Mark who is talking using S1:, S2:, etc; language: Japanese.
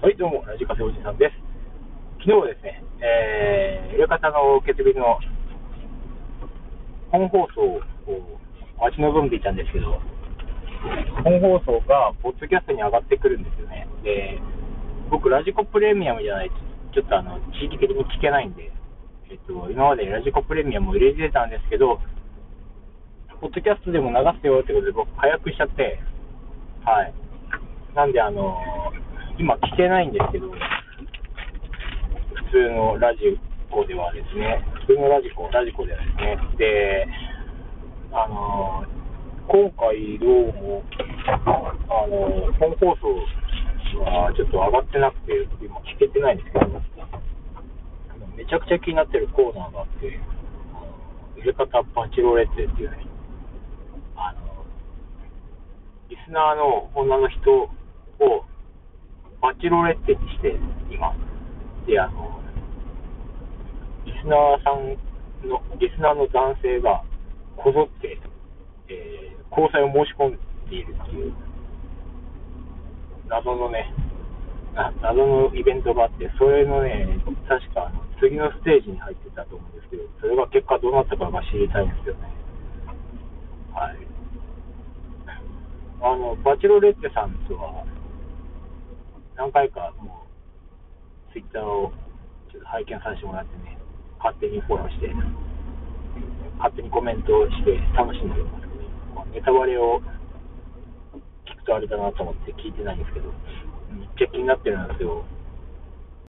S1: はい、どうも、ラジカセおじさんです。昨日はですね、えー、裏方の決日の本放送を待ち望んでいたんですけど、本放送がポッドキャストに上がってくるんですよね。で、僕、ラジコプレミアムじゃないと、ちょっとあの、地域的に聞けないんで、えっと、今までラジコプレミアムを入れてたんですけど、ポッドキャストでも流すよってことで僕、早くしちゃって、はい。なんで、あの今聞けないんですけど、普通のラジコではですね、普通のラジコ、ラジコではですね、で、あの今回どうも、あの本放送はちょっと上がってなくて、今聞けてないんですけど、めちゃくちゃ気になってるコーナーがあって、入れ方バチロレッテっていうね、あの、リスナーの女の人をバチロレッテにして、今。で、あの、リスナーさんの、リスナーの男性がこぞって、えー、交際を申し込んでいるっていう、謎のね、謎のイベントがあって、それのね、確か次のステージに入ってたと思うんですけど、それが結果どうなったかが知りたいんですよね。はい。あの、バチロレッテさんとは、何回かもう、ツイッターをちょっと拝見させてもらってね、勝手にフォローして、勝手にコメントをして楽しんでますけど、ネタバレを聞くとあれだなと思って聞いてないんですけど、めっちゃ気になってるんですよ。